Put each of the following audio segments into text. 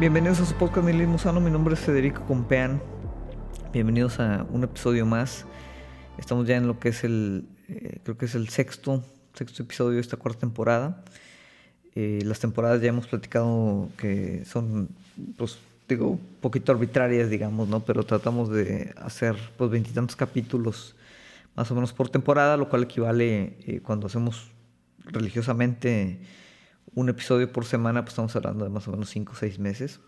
Bienvenidos a su podcast Nihilismo Sano, mi nombre es Federico Compean. Bienvenidos a un episodio más. Estamos ya en lo que es el, eh, creo que es el sexto, sexto episodio de esta cuarta temporada. Eh, las temporadas ya hemos platicado que son, pues, digo, un poquito arbitrarias, digamos, ¿no? Pero tratamos de hacer, pues, veintitantos capítulos más o menos por temporada, lo cual equivale eh, cuando hacemos religiosamente un episodio por semana, pues estamos hablando de más o menos 5 o 6 meses.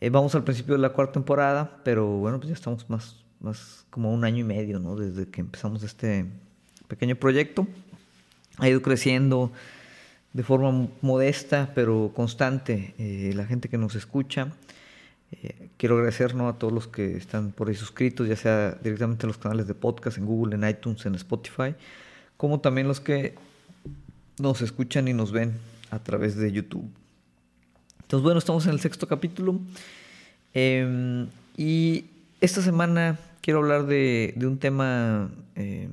Eh, vamos al principio de la cuarta temporada, pero bueno, pues ya estamos más, más como un año y medio, ¿no? Desde que empezamos este pequeño proyecto. Ha ido creciendo de forma modesta, pero constante, eh, la gente que nos escucha. Eh, quiero agradecer ¿no? a todos los que están por ahí suscritos, ya sea directamente en los canales de podcast, en Google, en iTunes, en Spotify, como también los que nos escuchan y nos ven a través de YouTube. Entonces, bueno, estamos en el sexto capítulo. Em, y esta semana quiero hablar de, un tema, em,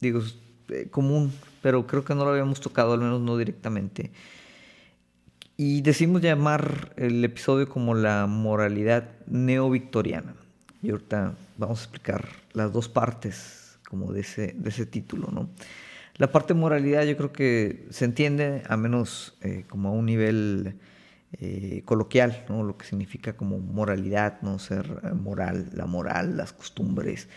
digo, eh, común, pero creo que no lo habíamos tocado, al menos no directamente. Y decimos llamar el episodio como la moralidad neovictoriana. Y ahorita vamos a explicar las dos partes como de ese, de ese título, ¿no? La parte de moralidad yo creo que se entiende, a menos eh, como a un nivel eh, coloquial, ¿no? lo que significa como moralidad, no ser eh, moral, la moral, las costumbres.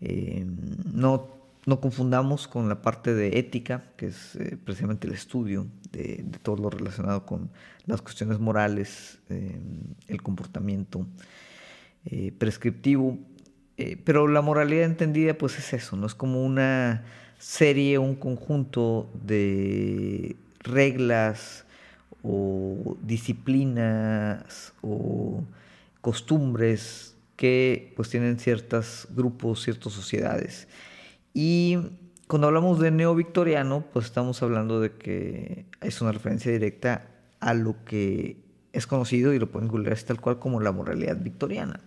no, no confundamos con la parte de ética, que es precisamente el estudio de, de, todo lo relacionado con las cuestiones morales, el comportamiento prescriptivo. pero la moralidad entendida pues es eso, no es como una serie, un conjunto de reglas o disciplinas o costumbres que pues tienen ciertos grupos, ciertas sociedades. Y cuando hablamos de neovictoriano, pues estamos hablando de que es una referencia directa a lo que es conocido y lo pueden googlear tal cual como la moralidad victoriana,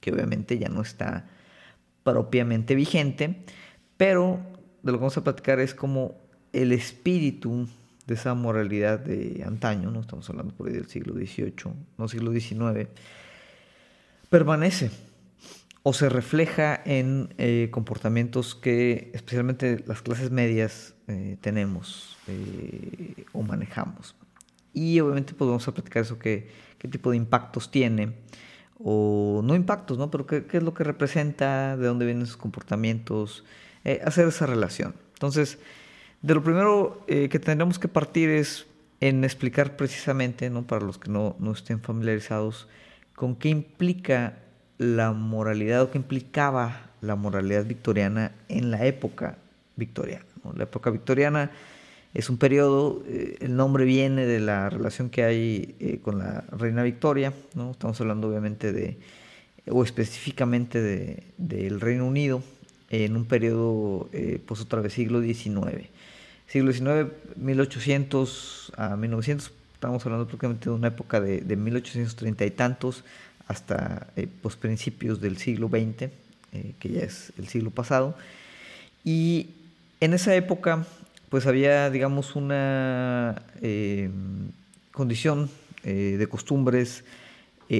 que obviamente ya no está propiamente vigente, pero de lo que vamos a platicar es como el espíritu de esa moralidad de antaño, no estamos hablando por ahí del siglo XVIII, no siglo XIX, permanece o se refleja en eh, comportamientos que especialmente las clases medias eh, tenemos eh, o manejamos. Y obviamente pues vamos a platicar eso, qué, qué tipo de impactos tiene, o no impactos, ¿no? Pero qué, qué es lo que representa, de dónde vienen esos comportamientos, eh, hacer esa relación. Entonces, de lo primero eh, que tendremos que partir es en explicar precisamente, ¿no? para los que no, no estén familiarizados, con qué implica la moralidad o qué implicaba la moralidad victoriana en la época victoriana. La época victoriana es un periodo, eh, el nombre viene de la relación que hay con la reina Victoria, ¿no? estamos hablando obviamente de, o específicamente del de, Reino Unido, en un periodo, eh, pues otra vez, siglo XIX. Siglo XIX, 1800 a 1900, estamos hablando prácticamente de una época de, de 1830 y tantos hasta eh, pues, principios del siglo XX, eh, que ya es el siglo pasado. Y en esa época, pues había, digamos, una eh, condición de costumbres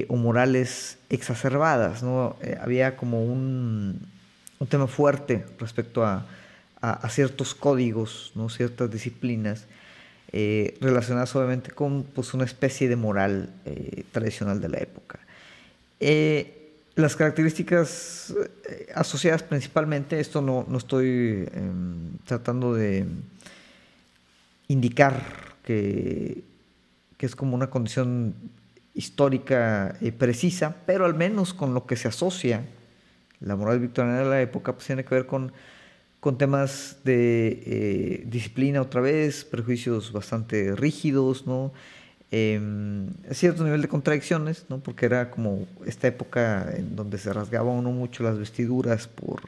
o morales exacerbadas, ¿no? había como un, un tema fuerte respecto a, ciertos códigos, ciertas disciplinas eh, relacionadas obviamente con pues, una especie de moral eh, tradicional de la época. Eh, las características asociadas principalmente, esto no, no estoy em, tratando de indicar que, que, es como una condición histórica precisa, pero al menos con lo que se asocia la moral victoriana de la época pues, tiene que ver con, con temas de eh, disciplina otra vez, prejuicios bastante rígidos, ¿no? Em, cierto nivel de contradicciones, ¿no? porque era como esta época en donde se rasgaba uno mucho las vestiduras por,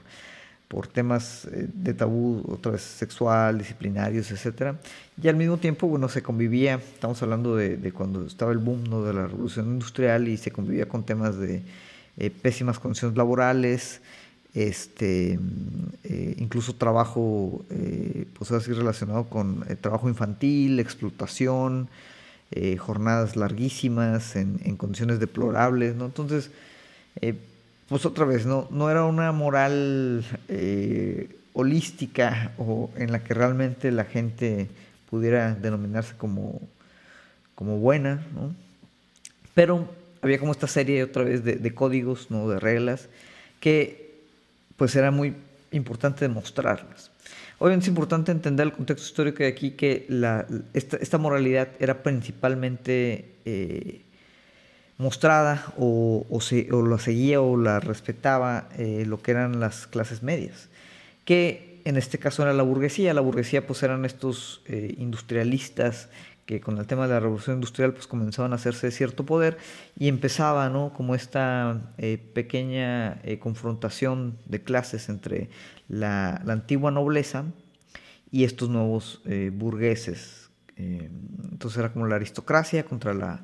por temas eh, de tabú, otra vez sexual, disciplinarios, etc. Y al mismo tiempo, bueno, se convivía, estamos hablando de, de cuando estaba el boom ¿no? de la revolución industrial y se convivía con temas de eh, pésimas condiciones laborales, este, eh, incluso trabajo, eh, pues así relacionado con trabajo infantil, explotación, jornadas larguísimas, en, condiciones deplorables, ¿no? Entonces, pues otra vez, no, no era una moral holística o en la que realmente la gente pudiera denominarse como, como buena, ¿no? Pero había como esta serie otra vez de, códigos, ¿no? de reglas, que pues era muy importante demostrarlas. Obviamente es importante entender el contexto histórico de aquí, que esta, moralidad era principalmente eh, mostrada o, o, se, o, la seguía o la respetaba eh, lo que eran las clases medias, que en este caso era la burguesía. La burguesía pues eran estos eh, industrialistas que con el tema de la revolución industrial pues comenzaban a hacerse cierto poder y empezaba ¿no? como esta eh, pequeña eh, confrontación de clases entre la, antigua nobleza y estos nuevos eh, burgueses. entonces era como la aristocracia contra la,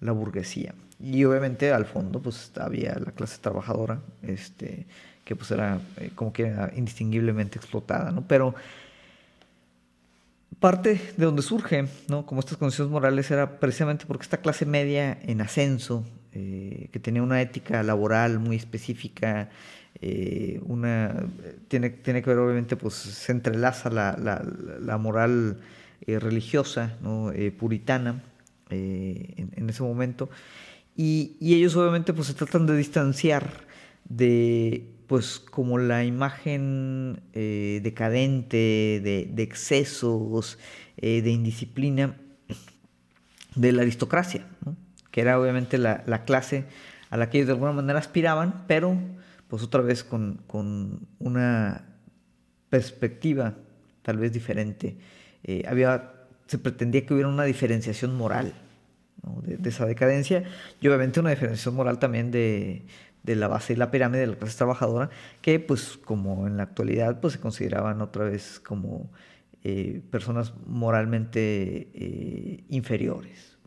la, burguesía. Y obviamente al fondo pues había la clase trabajadora, este, que pues era como que era indistinguiblemente explotada, ¿no? Pero parte de donde surge, ¿no? como estas condiciones morales, era precisamente porque esta clase media en ascenso, eh, que tenía una ética laboral muy específica, eh, una, tiene, tiene que ver obviamente, pues se entrelaza la, la, moral eh, religiosa, puritana, en, en, ese momento, y, y, ellos obviamente pues se tratan de distanciar de pues como la imagen eh, decadente, de, excesos, eh, de indisciplina de la aristocracia, que era obviamente la, clase a la que ellos de alguna manera aspiraban, pero pues otra vez con, una perspectiva tal vez diferente. Eh, había, se pretendía que hubiera una diferenciación moral de, esa decadencia y obviamente una diferenciación moral también de, de la base y la pirámide de la clase trabajadora, que pues como en la actualidad pues se consideraban otra vez como eh, personas moralmente eh, inferiores,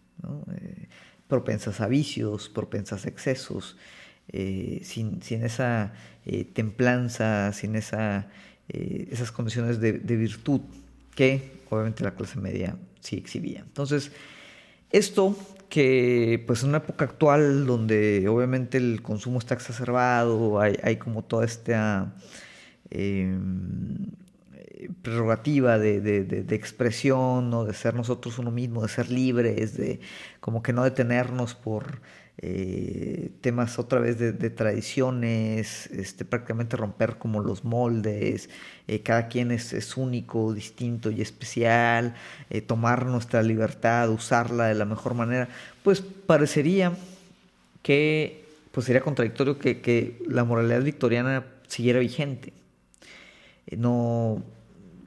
eh, propensas a vicios, propensas a excesos, sin, esa templanza, sin esa, esas condiciones de, de virtud que obviamente la clase media sí exhibía. Entonces, esto que pues en una época actual donde obviamente el consumo está exacerbado, hay, como toda esta em, prerrogativa de, expresión, ¿no? de ser nosotros uno mismo, de ser libres, de como que no detenernos por eh, temas otra vez de, tradiciones, este, prácticamente romper como los moldes, eh, cada quien es, único, distinto y especial, eh, tomar nuestra libertad, usarla de la mejor manera, pues parecería que pues sería contradictorio que, la moralidad victoriana siguiera vigente. no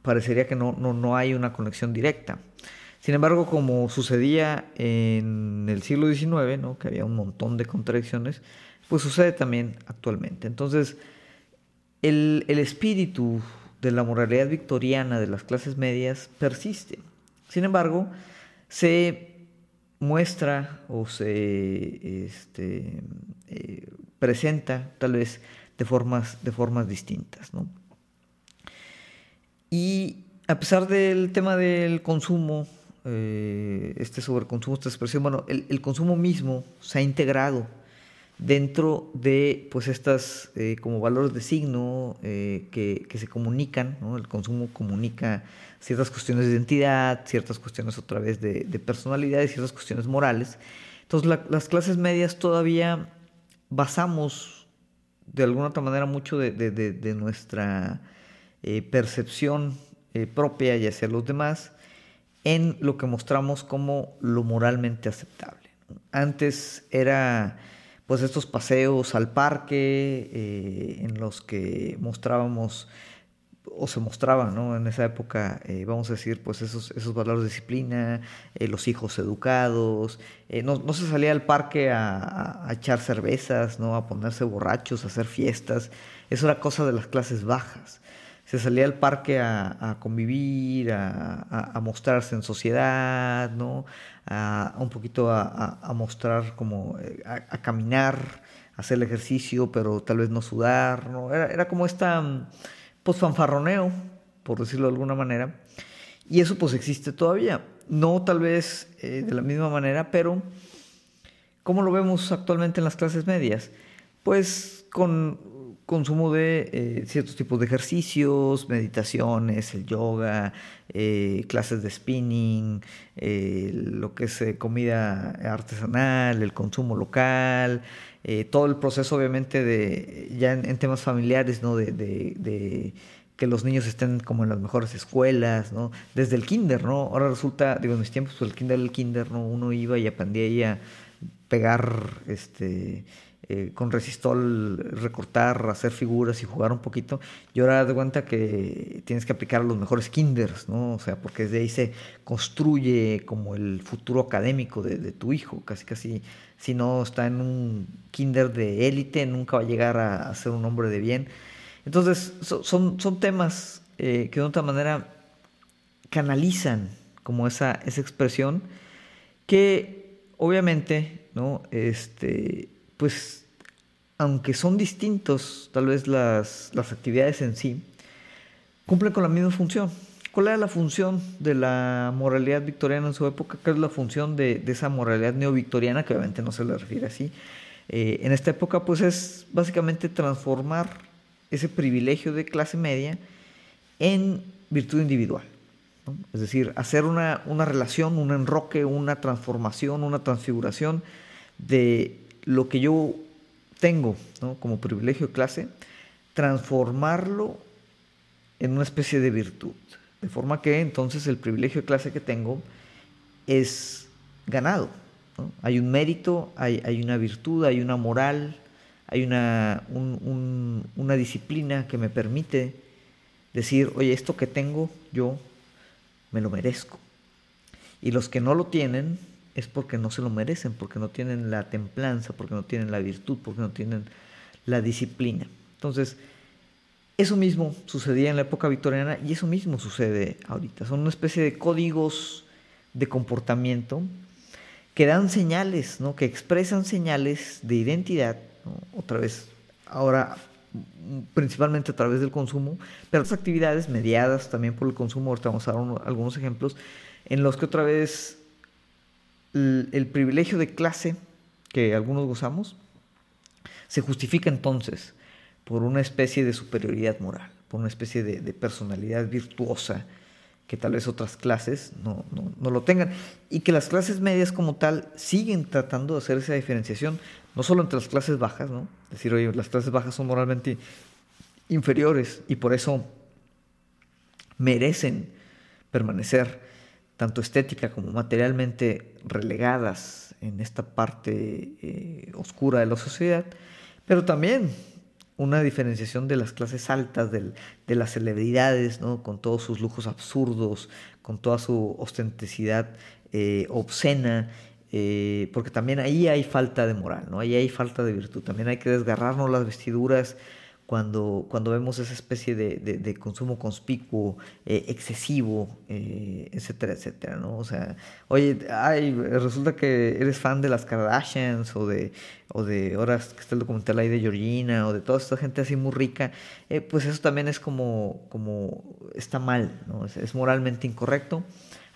parecería que no, no, no hay una conexión directa. Sin embargo, como sucedía en el siglo XIX, ¿no? que había un montón de contradicciones, pues sucede también actualmente. Entonces, el, espíritu de la moralidad victoriana de las clases medias persiste. Sin embargo, se muestra o se este, eh, presenta tal vez de formas, de formas distintas. Y a pesar del tema del consumo eh, este sobreconsumo, esta expresión, bueno, el, consumo mismo se ha integrado dentro de pues estas eh, como valores de signo eh, que, se comunican, el consumo comunica ciertas cuestiones de identidad, ciertas cuestiones otra vez de, personalidad y ciertas cuestiones morales. Entonces las clases medias todavía basamos de alguna otra manera mucho de, nuestra percepción propia y hacia los demás en lo que mostramos como lo moralmente aceptable. Antes era pues estos paseos al parque eh, en los que mostrábamos o se mostraban ¿no? en esa época, eh, vamos a decir, pues esos, esos valores de disciplina, eh, los hijos educados, no, no, se salía al parque a, a, echar cervezas, ¿no? a ponerse borrachos, a hacer fiestas, eso era cosa de las clases bajas se salía al parque a, convivir, a, mostrarse en sociedad, ¿no? A, un poquito a, mostrar como, eh, a, caminar, hacer el ejercicio, pero tal vez no sudar, ¿no? Era, como esta, pues fanfarroneo, por decirlo de alguna manera, y eso pues existe todavía. no tal vez eh, de la misma manera, pero ¿cómo lo vemos actualmente en las clases medias? Pues con consumo de eh, ciertos tipos de ejercicios, meditaciones, el yoga, eh, clases de spinning, lo que es comida artesanal, el consumo local, todo el proceso obviamente de ya en, temas familiares, ¿no? de que los niños estén como en las mejores escuelas, ¿no? Desde el kinder, ¿no? Ahora resulta, digo, en mis tiempos, pues el kinder, el kinder, ¿no? Uno iba y aprendía a pegar, este, eh, con resistol, recortar, hacer figuras y jugar un poquito. Y ahora de cuenta que tienes que aplicar los mejores kinders, ¿no? O sea, porque desde ahí se construye como el futuro académico de, tu hijo, casi casi. Si no está en un kinder de élite, nunca va a llegar a, a ser un hombre de bien. Entonces, son, son temas eh, que de otra manera canalizan como esa, esa expresión que obviamente, ¿no? Este, pues, aunque son distintos tal vez las, las actividades en sí, cumplen con la misma función. ¿Cuál era la función de la moralidad victoriana en su época? ¿Cuál es la función de, de esa moralidad neovictoriana, que obviamente no se le refiere así? Eh, en esta época, pues es básicamente transformar ese privilegio de clase media en virtud individual. Es decir, hacer una, relación, un enroque, una transformación, una transfiguración de lo que yo tengo como privilegio de clase, transformarlo en una especie de virtud. De forma que entonces el privilegio de clase que tengo es ganado. Hay un mérito, hay, hay, una virtud, hay una moral, hay una, una disciplina que me permite decir, oye, esto que tengo yo me lo merezco. Y los que no lo tienen es porque no se lo merecen, porque no tienen la templanza, porque no tienen la virtud, porque no tienen la disciplina. Entonces, eso mismo sucedía en la época victoriana y eso mismo sucede ahorita. Son una especie de códigos de comportamiento que dan señales, ¿no? que expresan señales de identidad otra vez, ahora principalmente a través del consumo, pero otras actividades mediadas también por el consumo, ahorita vamos a dar algunos ejemplos, en los que otra vez el, privilegio de clase que algunos gozamos se justifica entonces por una especie de superioridad moral, por una especie de personalidad virtuosa que tal vez otras clases no, no, lo tengan. Y que las clases medias como tal siguen tratando de hacer esa diferenciación, no solo entre las clases bajas, ¿no? Decir, oye, las clases bajas son moralmente inferiores y por eso merecen permanecer tanto estética como materialmente relegadas en esta parte eh, oscura de la sociedad, pero también una diferenciación de las clases altas, de las celebridades, ¿no? con todos sus lujos absurdos, con toda su ostentosidad eh, obscena, eh, porque también ahí hay falta de moral, ¿no? ahí hay falta de virtud, también hay que desgarrarnos las vestiduras cuando, cuando vemos esa especie de, consumo conspicuo, eh, excesivo, eh, etcétera, etcétera, ¿no? O sea, oye, ay, resulta que eres fan de las Kardashians o de, o de ahora que está el documental ahí de Georgina o de toda esta gente así muy rica, eh, pues eso también es como, como está mal, ¿no? es moralmente incorrecto,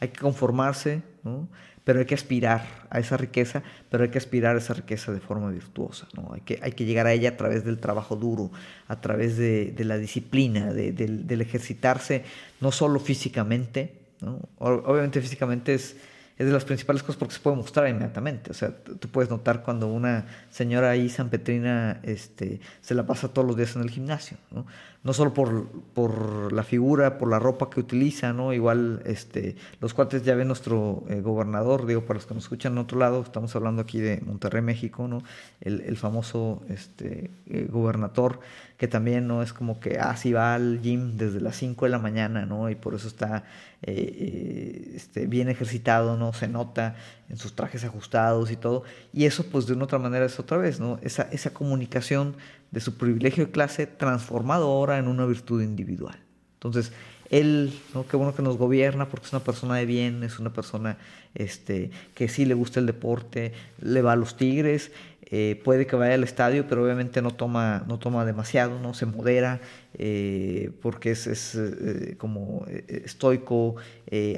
hay que conformarse, ¿no? Pero hay que aspirar a esa riqueza, pero hay que aspirar a esa riqueza de forma virtuosa, ¿no? Hay que, hay que llegar a ella a través del trabajo duro, a través de, la disciplina, del, ejercitarse, no solo físicamente, ¿no? Obviamente físicamente es, es de las principales cosas porque se puede mostrar inmediatamente. O sea, tú puedes notar cuando una señora ahí San Petrina este, se la pasa todos los días en el gimnasio, ¿no? no solo por, por, la figura, por la ropa que utiliza, ¿no? Igual este, los cuates ya ven nuestro eh, gobernador, digo, para los que nos escuchan en otro lado, estamos hablando aquí de Monterrey, México, ¿no? El, el famoso este, eh, gobernador, que también no es como que, ah, va al gym desde las 5 de la mañana, ¿no? Y por eso está eh, este, bien ejercitado, ¿no? Se nota en sus trajes ajustados y todo. Y eso, pues, de una otra manera es otra vez, ¿no? Esa, esa comunicación de su privilegio de clase transformado ahora en una virtud individual. Entonces, él, ¿no? Qué bueno que nos gobierna porque es una persona de bien, es una persona este, que sí le gusta el deporte, le va a los Tigres, eh, puede que vaya al estadio, pero obviamente no toma, no toma demasiado, no se modera, eh, porque es, es eh, como estoico,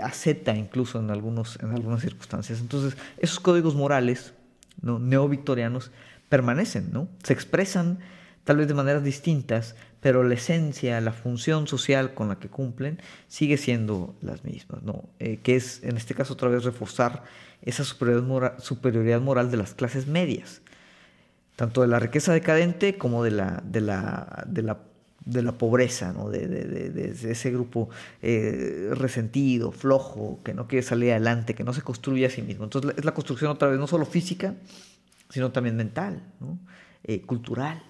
acepta incluso en, algunos, en algunas circunstancias. Entonces, esos códigos morales ¿no? neovictorianos permanecen, ¿no? se expresan tal vez de maneras distintas, pero la esencia, la función social con la que cumplen sigue siendo las mismas, ¿no? que es en este caso otra vez reforzar esa superioridad moral de las clases medias tanto de la riqueza decadente como de la, de la, de la, de la pobreza, ¿no? de, de, ese grupo eh, resentido, flojo, que no quiere salir adelante, que no se construye a sí mismo. Entonces es la construcción otra vez no solo física, sino también mental. Eh, cultural.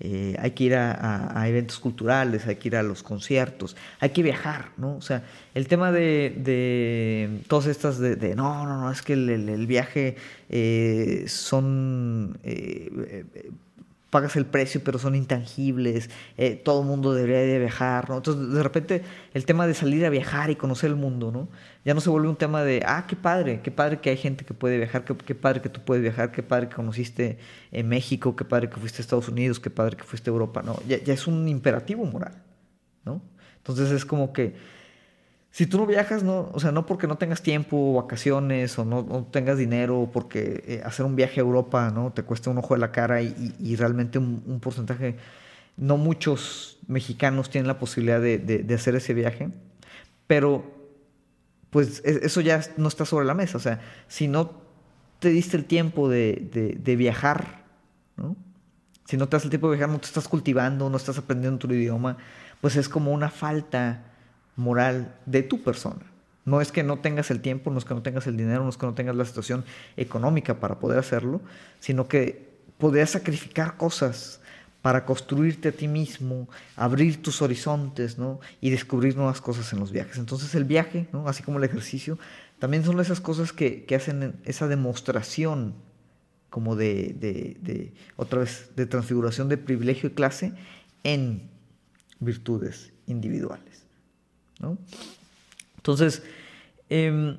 Eh, hay que ir a, eventos culturales, hay que ir a los conciertos, hay que viajar, ¿no? O sea, el tema de, de todas estas de, no, no, no, es que el, viaje eh, son eh, pagas el precio, pero son intangibles, eh, todo el mundo debería de viajar, ¿no? Entonces, de repente, el tema de salir a viajar y conocer el mundo, ¿no? Ya no se vuelve un tema de, ah, qué padre, qué padre que hay gente que puede viajar, qué, padre que tú puedes viajar, qué padre que conociste en México, qué padre que fuiste a Estados Unidos, qué padre que fuiste a Europa, ¿no? Ya, ya es un imperativo moral, ¿no? Entonces es como que si tú no viajas, no, o sea, no porque no tengas tiempo, vacaciones, o no, tengas dinero, porque eh, hacer un viaje a Europa, ¿no? Te cuesta un ojo de la cara y, realmente un, porcentaje, no muchos mexicanos tienen la posibilidad de, hacer ese viaje, pero pues eso ya no está sobre la mesa, o sea, si no te diste el tiempo de, de viajar, ¿no? Si no te das el tiempo de viajar, no te estás cultivando, no estás aprendiendo tu idioma, pues es como una falta moral de tu persona. No es que no tengas el tiempo, no es que no tengas el dinero, no es que no tengas la situación económica para poder hacerlo, sino que podrías sacrificar cosas para construirte a ti mismo, abrir tus horizontes, ¿no? Y descubrir nuevas cosas en los viajes. Entonces el viaje, ¿no? Así como el ejercicio, también son esas cosas que, hacen esa demostración como de, de, otra vez, de transfiguración de privilegio y clase en virtudes individuales. Entonces, em,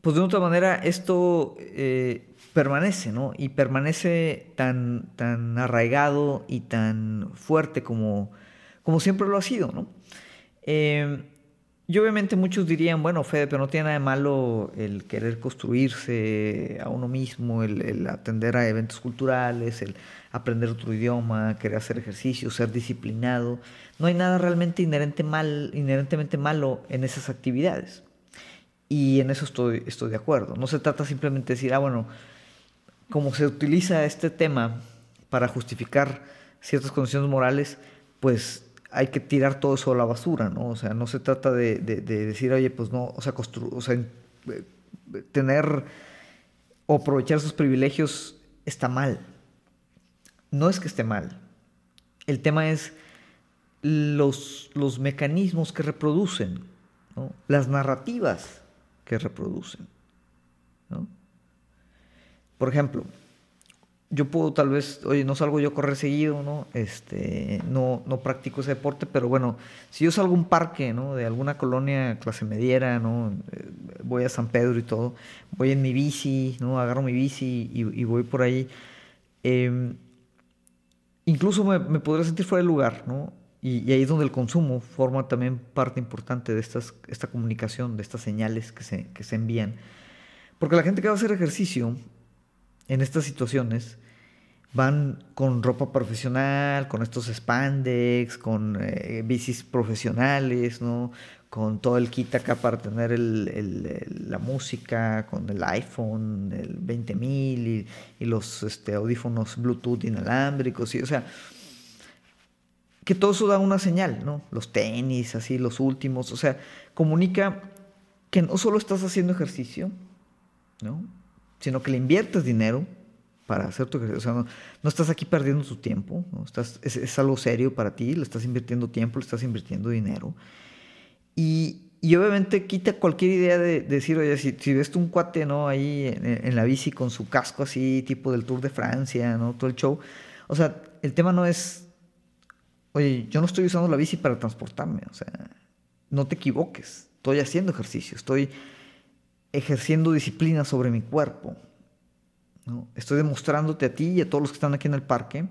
pues de otra manera esto eh, permanece, ¿no? Y permanece tan, tan arraigado y tan fuerte como, como siempre lo ha sido, ¿no? Em, y obviamente muchos dirían, bueno, Fede, pero no tiene nada de malo el querer construirse a uno mismo, el, atender a eventos culturales, el aprender otro idioma, querer hacer ejercicio, ser disciplinado. No hay nada realmente inherente mal, inherentemente malo en esas actividades. Y en eso estoy, estoy de acuerdo. No se trata simplemente de decir, ah, bueno, como se utiliza este tema para justificar ciertas condiciones morales, pues hay que tirar todo eso a la basura, ¿no? O sea, no se trata de, decir, oye, pues no, o sea, o sea, eh, tener o aprovechar sus privilegios está mal. No es que esté mal. El tema es los, los mecanismos que reproducen, ¿no? las narrativas que reproducen. Por ejemplo, yo puedo tal vez, oye, no salgo yo a correr seguido, ¿no? Este, no, no practico ese deporte, pero bueno, si yo salgo a un parque, ¿no? De alguna colonia clase mediera, ¿no? Eh, voy a San Pedro y todo, voy en mi bici, ¿no? Agarro mi bici y, voy por ahí. Em, incluso me, me podría sentir fuera del lugar, ¿no? Y, ahí es donde el consumo forma también parte importante de estas, esta comunicación, de estas señales que se, que se envían. Porque la gente que va a hacer ejercicio en estas situaciones van con ropa profesional, con estos spandex, con eh, bicis profesionales, ¿no? Con todo el kit acá para tener el, la música, con el iPhone, el 20000 y, y los este, audífonos Bluetooth inalámbricos, y, o sea, que todo eso da una señal, ¿no? Los tenis, así, los últimos, o sea, comunica que no solo estás haciendo ejercicio, ¿no? Sino que le inviertes dinero para hacer tu ejercicio. O sea, no, estás aquí perdiendo tu tiempo, ¿no? estás, es, algo serio para ti, le estás invirtiendo tiempo, le estás invirtiendo dinero. Y, y obviamente quita cualquier idea de, decir, oye, si, si, ves un cuate, ¿no? Ahí en, en, la bici con su casco así, tipo del Tour de Francia, ¿no? Todo el show. O sea, el tema no es, oye, yo no estoy usando la bici para transportarme, o sea, no te equivoques, estoy haciendo ejercicio, estoy ejerciendo disciplina sobre mi cuerpo. Estoy demostrándote a ti y a todos los que están aquí en el parque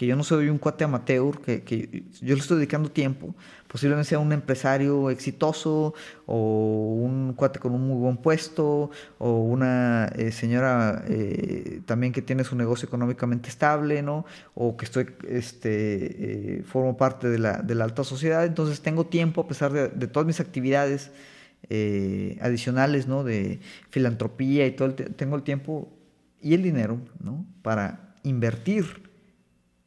que yo no soy un cuate amateur, que, yo le estoy dedicando tiempo, posiblemente sea un empresario exitoso o un cuate con un muy buen puesto o una eh, señora eh, también que tiene su negocio económicamente estable, ¿no? O que estoy, este, eh, formo parte de la, de la, alta sociedad, entonces tengo tiempo a pesar de, de todas mis actividades adicionales, ¿no? De filantropía y todo, el tengo el tiempo y el dinero, ¿no? Para invertir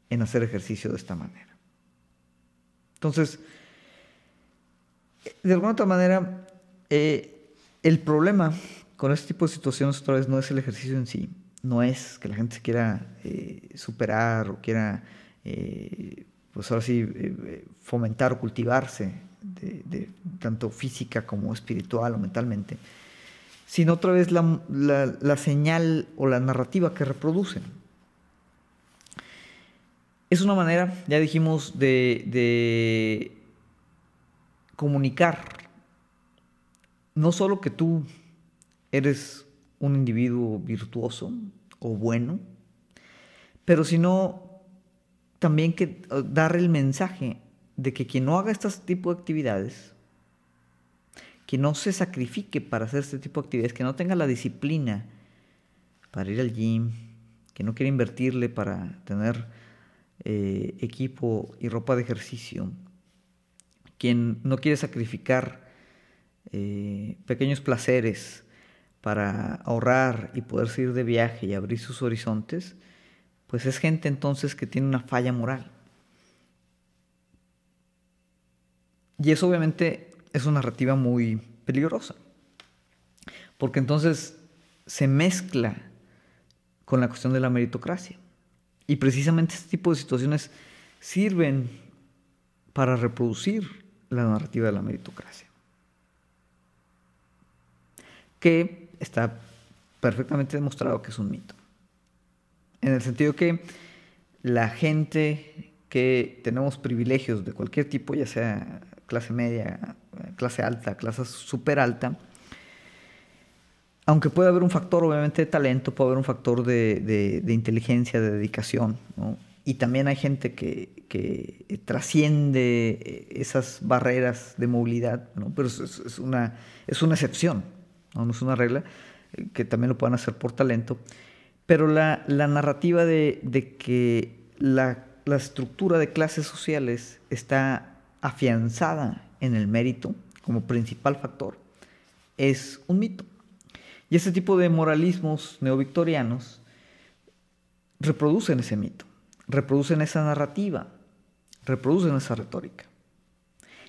en hacer ejercicio de esta manera. Entonces, de alguna otra manera, eh, el problema con este tipo de situaciones otra vez no es el ejercicio en sí, no es que la gente se quiera eh, superar o quiera, eh, pues ahora sí, fomentar o cultivarse de, tanto física como espiritual o mentalmente, sino otra vez la, la señal o la narrativa que reproducen. Es una manera, ya dijimos, de, comunicar no solo que tú eres un individuo virtuoso o bueno, pero sino también que eh, dar el mensaje de que quien no haga este tipo de actividades, que no se sacrifique para hacer este tipo de actividades, que no tenga la disciplina para ir al gym, que no quiera invertirle para tener eh, equipo y ropa de ejercicio, quien no quiere sacrificar eh, pequeños placeres para ahorrar y poder ir de viaje y abrir sus horizontes, pues es gente entonces que tiene una falla moral. Y eso obviamente es una narrativa muy peligrosa, porque entonces se mezcla con la cuestión de la meritocracia. Y precisamente este tipo de situaciones sirven para reproducir la narrativa de la meritocracia, que está perfectamente demostrado que es un mito. En el sentido que la gente que tenemos privilegios de cualquier tipo, ya sea clase media, clase alta, clase super alta, aunque puede haber un factor obviamente de talento, puede haber un factor de, inteligencia, de dedicación, Y también hay gente que, trasciende esas barreras de movilidad, ¿no? Pero es, una, es una excepción, ¿no? es una regla, eh, que también lo puedan hacer por talento. Pero la, narrativa de, que la, la estructura de clases sociales está afianzada en el mérito como principal factor es un mito. Y ese tipo de moralismos neovictorianos reproducen ese mito, reproducen esa narrativa, reproducen esa retórica.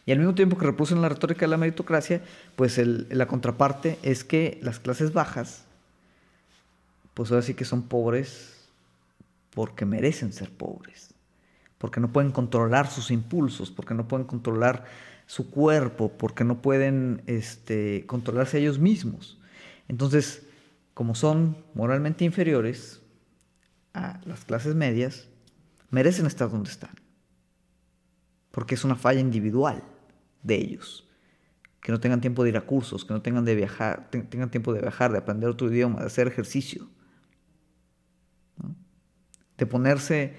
Y al mismo tiempo que reproducen la retórica de la meritocracia, pues la contraparte es que las clases bajas, pues ahora sí que son pobres porque merecen ser pobres, porque no pueden controlar sus impulsos, porque no pueden controlar su cuerpo, porque no pueden este, controlarse ellos mismos. Entonces, como son moralmente inferiores a las clases medias, merecen estar donde están. Porque es una falla individual de ellos. Que no tengan tiempo de ir a cursos, que no tengan, de viajar, tengan tiempo de viajar, de aprender otro idioma, de hacer ejercicio. De ponerse,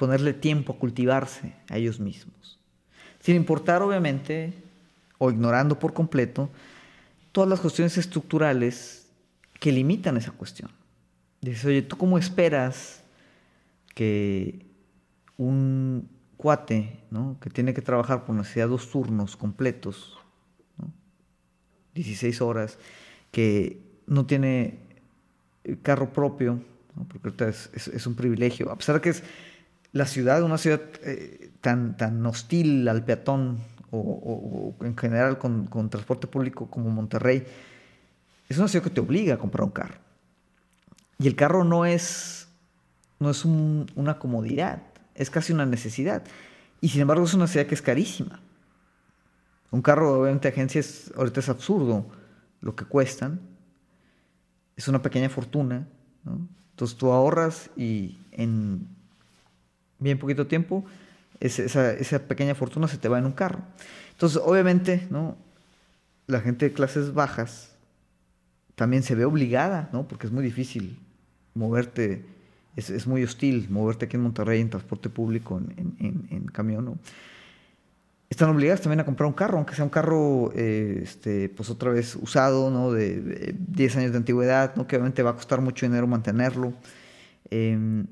ponerle tiempo a cultivarse a ellos mismos. Sin importar, obviamente, o ignorando por completo, todas las cuestiones estructurales que limitan esa cuestión. Dices, oye, ¿tú cómo esperas que un cuate, ¿no? que tiene que trabajar por necesidad dos turnos completos, 16 horas, que no tiene carro propio, porque ahorita es, un privilegio, a pesar de que es la ciudad, una ciudad eh, tan, tan hostil al peatón, o, en general con, transporte público como Monterrey, es una ciudad que te obliga a comprar un carro. Y el carro no es, no es una comodidad, es casi una necesidad. Y sin embargo es una ciudad que es carísima. Un carro, obviamente, agencias, ahorita es absurdo lo que cuestan. Es una pequeña fortuna. Entonces tú ahorras y en bien poquito tiempo esa, pequeña fortuna se te va en un carro. Entonces, obviamente, ¿no? La gente de clases bajas también se ve obligada, ¿no? Porque es muy difícil moverte, es, es muy hostil moverte aquí en Monterrey en transporte público, en, en, en camión, ¿no? están obligadas también a comprar un carro, aunque sea un carro, eh, este, pues otra vez usado, ¿no? De, 10 años de antigüedad, ¿no? Que obviamente va a costar mucho dinero mantenerlo. Em,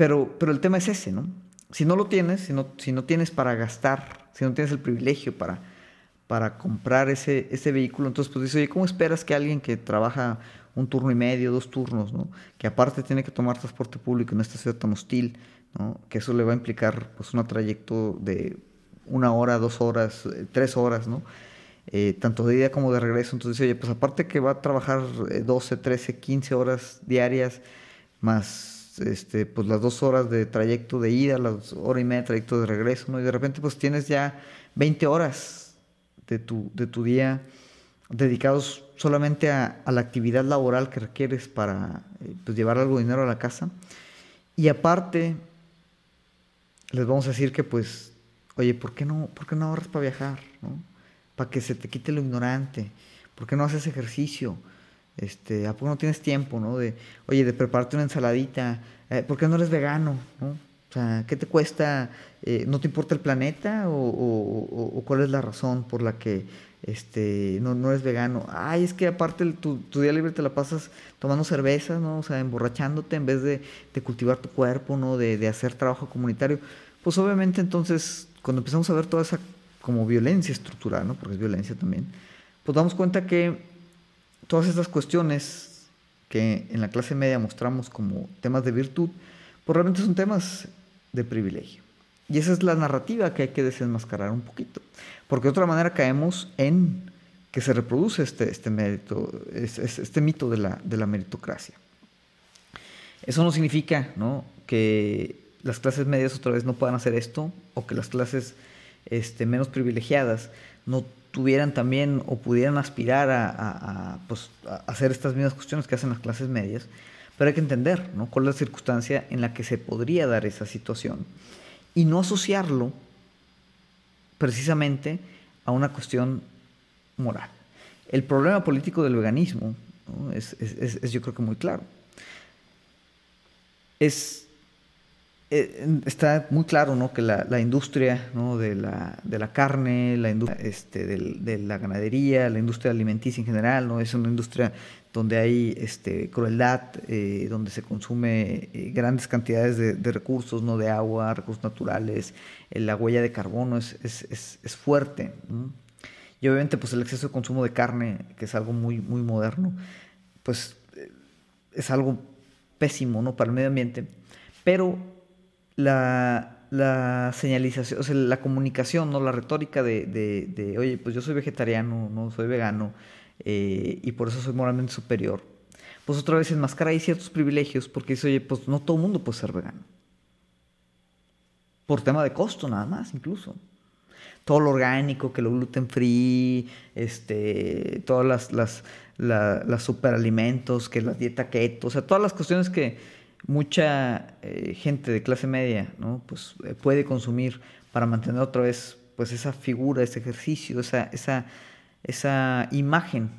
pero, pero el tema es ese, ¿no? Si no lo tienes, si no, si no tienes para gastar, si no tienes el privilegio para, para comprar ese, ese vehículo, entonces pues dices, oye, ¿cómo esperas que alguien que trabaja un turno y medio, dos turnos, ¿no? Que aparte tiene que tomar transporte público en esta ciudad tan hostil, ¿no? Que eso le va a implicar pues un trayecto de una hora, dos horas, eh, tres horas, ¿no? Eh, tanto de ida como de regreso. Entonces, oye, pues aparte que va a trabajar 12, 13, 15 horas diarias, más este, pues las dos horas de trayecto de ida, las hora y media de trayecto de regreso, ¿no? Y de repente pues tienes ya 20 horas de tu, de tu día dedicados solamente a, la actividad laboral que requieres para eh, pues, llevar algo de dinero a la casa. Y aparte, les vamos a decir que pues Oye, ¿por qué no, por qué no ahorras para viajar? Para que se te quite lo ignorante. ¿Por qué no haces ejercicio? Este, ¿A poco no tienes tiempo, no? De, oye, de prepararte una ensaladita. Eh, ¿Por qué no eres vegano? ¿no? O sea, ¿qué te cuesta? Eh, ¿No te importa el planeta? O, cuál es la razón por la que este, no, no eres vegano? Ay, es que aparte tu, tu, día libre te la pasas tomando cerveza, ¿no? O sea, emborrachándote en vez de, de cultivar tu cuerpo, ¿no? De, de hacer trabajo comunitario. Pues obviamente entonces cuando empezamos a ver toda esa como violencia estructural, ¿no? porque es violencia también, pues damos cuenta que todas estas cuestiones que en la clase media mostramos como temas de virtud, pues realmente son temas de privilegio. Y esa es la narrativa que hay que desenmascarar un poquito, porque de otra manera caemos en que se reproduce este, este, mérito, este, mito de la, de la meritocracia. Eso no significa que las clases medias otra vez no puedan hacer esto o que las clases este, menos privilegiadas no tuvieran también o pudieran aspirar a, pues, hacer estas mismas cuestiones que hacen las clases medias, pero hay que entender ¿no? cuál es la circunstancia en la que se podría dar esa situación y no asociarlo precisamente a una cuestión moral. El problema político del veganismo es, es yo creo que muy claro. Es eh, está muy claro ¿no? que la, industria de, la, de, la, carne, la industria este, de, la ganadería, la industria alimenticia en general, ¿no? es una industria donde hay este, crueldad, eh, donde se consume eh, grandes cantidades de, recursos, ¿no? de agua, recursos naturales, la huella de carbono es fuerte. Y obviamente pues el exceso de consumo de carne, que es algo muy, muy moderno, pues es algo pésimo ¿no? para el medio ambiente, pero la, señalización, o sea, la comunicación, ¿no? La retórica de, oye, pues yo soy vegetariano, no soy vegano, eh, y por eso soy moralmente superior. Pues otra vez enmascara ahí ciertos privilegios porque dice, oye, pues no todo el mundo puede ser vegano. Por tema de costo nada más, incluso. Todo lo orgánico, que lo gluten free, este, todas las, las, las superalimentos, que la dieta keto, o sea, todas las cuestiones que, mucha eh, gente de clase media ¿no? pues, eh, puede consumir para mantener otra vez pues, esa figura, ese ejercicio, esa, esa, esa imagen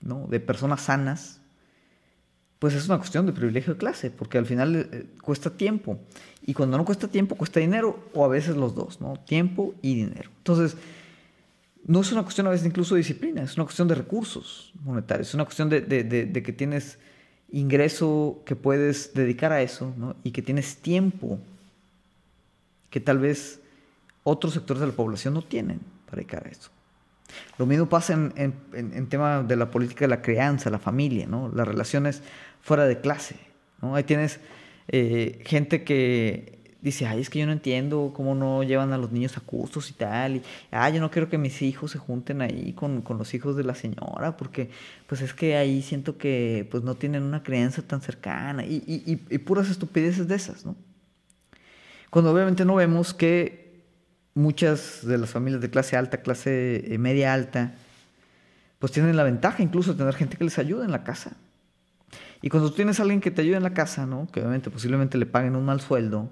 ¿no? de personas sanas, pues es una cuestión de privilegio de clase, porque al final eh, cuesta tiempo. Y cuando no cuesta tiempo, cuesta dinero, o a veces los dos, ¿no? Tiempo y dinero. Entonces, no es una cuestión a veces incluso de disciplina, es una cuestión de recursos monetarios, es una cuestión de, de que tienes ingreso que puedes dedicar a eso y que tienes tiempo que tal vez otros sectores de la población no tienen para dedicar a eso. Lo mismo pasa en, en, tema de la política de la crianza, la familia, ¿no? las relaciones fuera de clase. ¿no? Ahí tienes eh, gente que dice, ay, es que yo no entiendo cómo no llevan a los niños a cursos y tal, y, ay, yo no quiero que mis hijos se junten ahí con, los hijos de la señora, porque pues es que ahí siento que pues no tienen una crianza tan cercana, y, y, y puras estupideces de esas, ¿no? Cuando obviamente no vemos que muchas de las familias de clase alta, clase eh, media alta, pues tienen la ventaja incluso de tener gente que les ayude en la casa. Y cuando tú tienes a alguien que te ayude en la casa, ¿no? Que obviamente posiblemente le paguen un mal sueldo,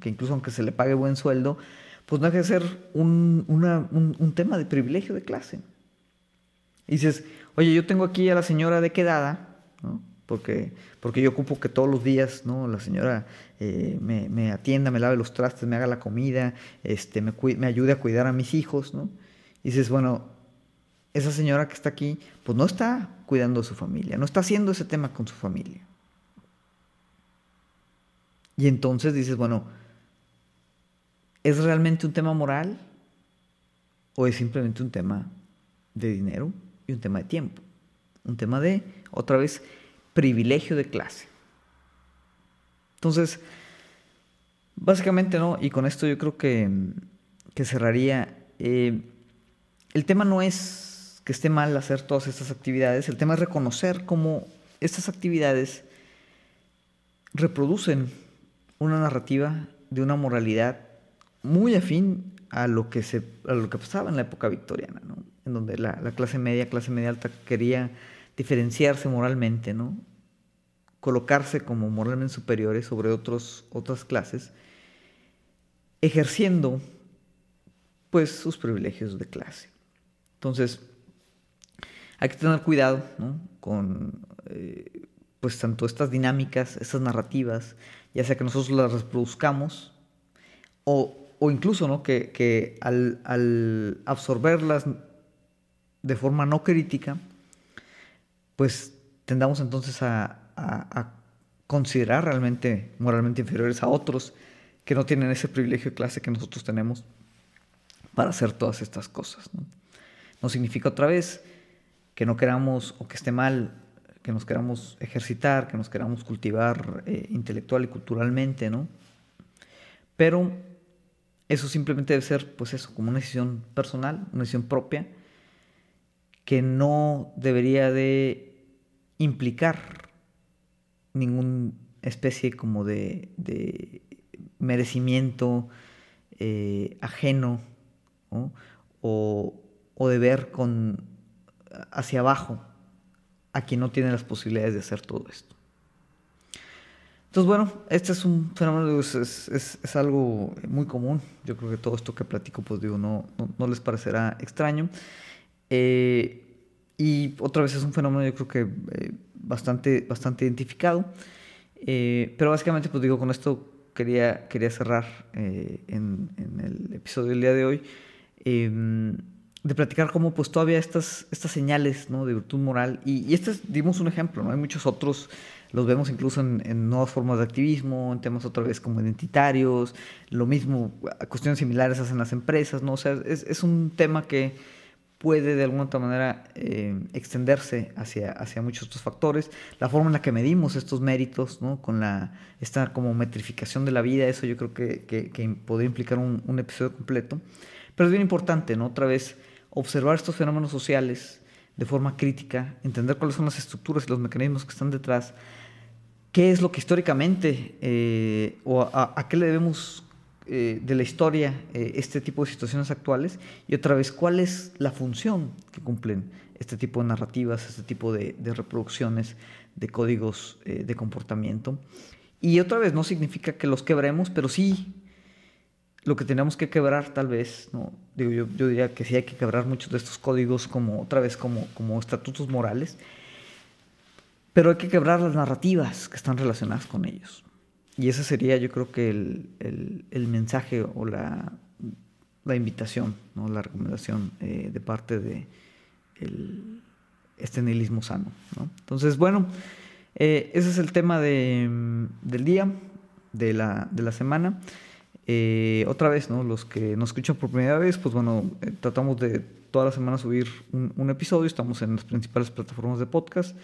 que incluso aunque se le pague buen sueldo, pues no hay que ser un, un, tema de privilegio de clase. Y dices, oye, yo tengo aquí a la señora de quedada, ¿no? porque, porque yo ocupo que todos los días ¿no? la señora eh, me, me, atienda, me lave los trastes, me haga la comida, este, me, me ayude a cuidar a mis hijos. ¿no? Y dices, bueno, esa señora que está aquí, pues no está cuidando a su familia, no está haciendo ese tema con su familia. Y entonces dices, bueno, ¿es realmente un tema moral o es simplemente un tema de dinero y un tema de tiempo? Un tema de, otra vez, privilegio de clase. Entonces, básicamente, ¿no? Y con esto yo creo que, que cerraría. Eh, el tema no es que esté mal hacer todas estas actividades, el tema es reconocer cómo estas actividades reproducen una narrativa de una moralidad muy afín a lo que, se, a lo que pasaba en la época victoriana, ¿no? en donde la, la, clase media, clase media alta quería diferenciarse moralmente, ¿no? colocarse como moralmente superiores sobre otros, otras clases, ejerciendo pues sus privilegios de clase. Entonces, hay que tener cuidado ¿no? con eh, pues tanto estas dinámicas, estas narrativas, ya sea que nosotros las reproduzcamos o, incluso ¿no? que, al, absorberlas de forma no crítica, pues tendamos entonces a, considerar realmente moralmente inferiores a otros que no tienen ese privilegio de clase que nosotros tenemos para hacer todas estas cosas. No, no significa otra vez que no queramos o que esté mal que nos queramos ejercitar, que nos queramos cultivar eh, intelectual y culturalmente, ¿no? Pero eso simplemente debe ser, pues eso, como una decisión personal, una decisión propia, que no debería de implicar ninguna especie como de, merecimiento eh, ajeno o, o de ver con hacia abajo a quien no tiene las posibilidades de hacer todo esto. Entonces, bueno, este es un fenómeno, es, es, algo muy común. Yo creo que todo esto que platico, pues digo, no, no, les parecerá extraño. Eh, y otra vez es un fenómeno, yo creo que eh, bastante, bastante identificado. Eh, pero básicamente, pues digo, con esto quería, quería cerrar en, en, el episodio del día de hoy de platicar cómo pues todavía estas, estas señales ¿no? de virtud moral, y, y este dimos un ejemplo, ¿no? hay muchos otros, los vemos incluso en, nuevas formas de activismo, en temas otra vez como identitarios, lo mismo, cuestiones similares hacen las empresas, ¿no? o sea, es, es un tema que puede de alguna otra manera eh, extenderse hacia, hacia muchos otros factores. La forma en la que medimos estos méritos, ¿no? con la, esta como metrificación de la vida, eso yo creo que, que, podría implicar un, un episodio completo. Pero es bien importante, ¿no? Otra vez, observar estos fenómenos sociales de forma crítica, entender cuáles son las estructuras y los mecanismos que están detrás, qué es lo que históricamente eh, o a, qué le debemos eh, de la historia eh, este tipo de situaciones actuales y otra vez cuál es la función que cumplen este tipo de narrativas, este tipo de, de reproducciones de códigos de comportamiento. Y otra vez no significa que los quebremos, pero sí lo que tenemos que quebrar tal vez, ¿no? Digo, yo, yo, diría que sí hay que quebrar muchos de estos códigos como otra vez como, como estatutos morales, pero hay que quebrar las narrativas que están relacionadas con ellos. Y ese sería yo creo que el, el, el mensaje o la, la, invitación, ¿no? la recomendación eh, de parte de el, este nihilismo sano. ¿no? Entonces, bueno, eh, ese es el tema de, del día, de la, de la semana. Eh, otra vez. Los que nos escuchan por primera vez, pues bueno, eh, tratamos de toda la semana subir un, episodio. Estamos en las principales plataformas de podcast.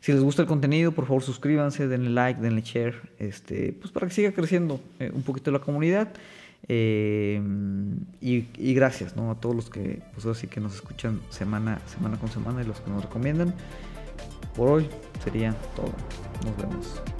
Si les gusta el contenido, por favor suscríbanse, denle like, denle share, este, pues para que siga creciendo eh, un poquito la comunidad. y, gracias a todos los que pues así que nos escuchan semana, semana con semana y los que nos recomiendan. Por hoy sería todo. Nos vemos.